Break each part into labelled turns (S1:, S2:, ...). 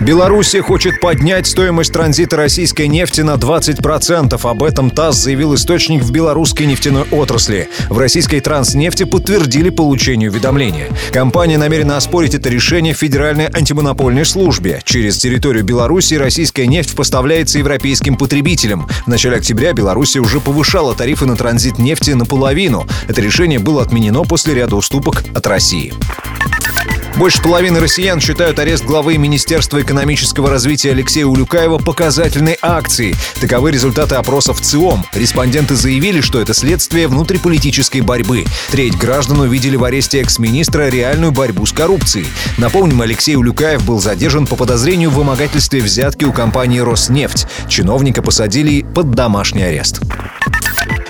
S1: Белоруссия хочет поднять стоимость транзита российской нефти на 20%. Об этом ТАСС заявил источник в белорусской нефтяной отрасли. В российской транснефти подтвердили получение уведомления. Компания намерена оспорить это решение в Федеральной антимонопольной службе. Через территорию Беларуси российская нефть поставляется европейским потребителям. В начале октября Белоруссия уже повышала тарифы на транзит нефти наполовину. Это решение было отменено после ряда уступок от России. Больше половины россиян считают арест главы Министерства экономического развития Алексея Улюкаева показательной акцией. Таковы результаты опросов ЦИОМ. Респонденты заявили, что это следствие внутриполитической борьбы. Треть граждан увидели в аресте экс-министра реальную борьбу с коррупцией. Напомним, Алексей Улюкаев был задержан по подозрению в вымогательстве взятки у компании «Роснефть». Чиновника посадили под домашний арест.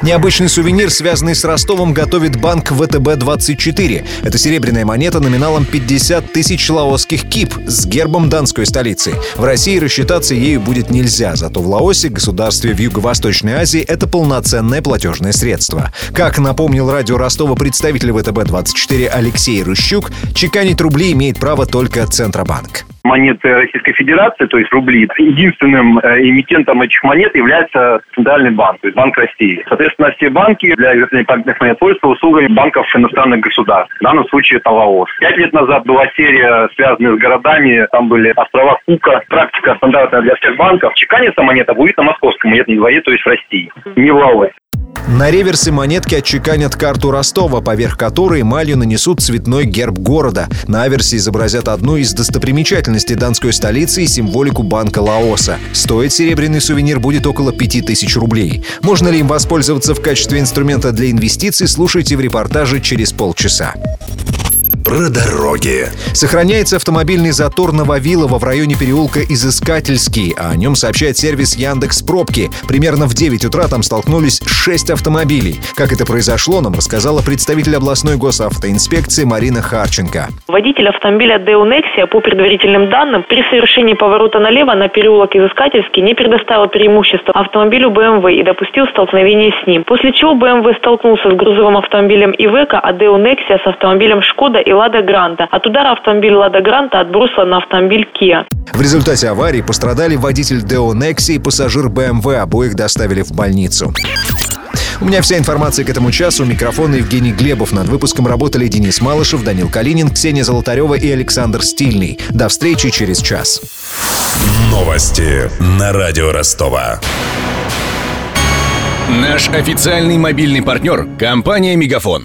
S1: Необычный сувенир, связанный с Ростовом, готовит банк ВТБ-24. Это серебряная монета номиналом 50 тысяч лаосских кип с гербом донской столицы. В России рассчитаться ею будет нельзя, зато в Лаосе, государстве в Юго-Восточной Азии, это полноценное платежное средство. Как напомнил радио Ростова представитель ВТБ-24 Алексей Рыщук, чеканить рубли имеет право только Центробанк
S2: монеты Российской Федерации, то есть рубли, единственным э, эмитентом этих монет является Центральный банк, то есть Банк России. Соответственно, все банки для изготовления памятных монет пользуются услугами банков иностранных государств. В данном случае это Лаос. Пять лет назад была серия, связанная с городами. Там были острова Кука. Практика стандартная для всех банков. Чеканится монета будет на московском монетном дворе, то есть в России, не в Лаосе.
S1: На реверсе монетки отчеканят карту Ростова, поверх которой эмалью нанесут цветной герб города. На аверсе изобразят одну из достопримечательностей донской столицы и символику банка Лаоса. Стоить серебряный сувенир будет около 5000 рублей. Можно ли им воспользоваться в качестве инструмента для инвестиций, слушайте в репортаже через полчаса
S3: про дороги.
S1: Сохраняется автомобильный затор на Вавилово в районе переулка Изыскательский, а о нем сообщает сервис Яндекс Пробки. Примерно в 9 утра там столкнулись 6 автомобилей. Как это произошло, нам рассказала представитель областной госавтоинспекции Марина Харченко.
S4: Водитель автомобиля Deo Nexia по предварительным данным при совершении поворота налево на переулок Изыскательский не предоставил преимущество автомобилю BMW и допустил столкновение с ним. После чего BMW столкнулся с грузовым автомобилем Ивека, а Deo Nexia с автомобилем Шкода и Лада Гранта. От удара автомобиль Лада Гранта отбросила на автомобиль Kia.
S1: В результате аварии пострадали водитель Deo Nexi и пассажир BMW. Обоих доставили в больницу. У меня вся информация к этому часу. Микрофон Евгений Глебов. Над выпуском работали Денис Малышев, Данил Калинин, Ксения Золотарева и Александр Стильный. До встречи через час.
S3: Новости на радио Ростова.
S5: Наш официальный мобильный партнер – компания «Мегафон».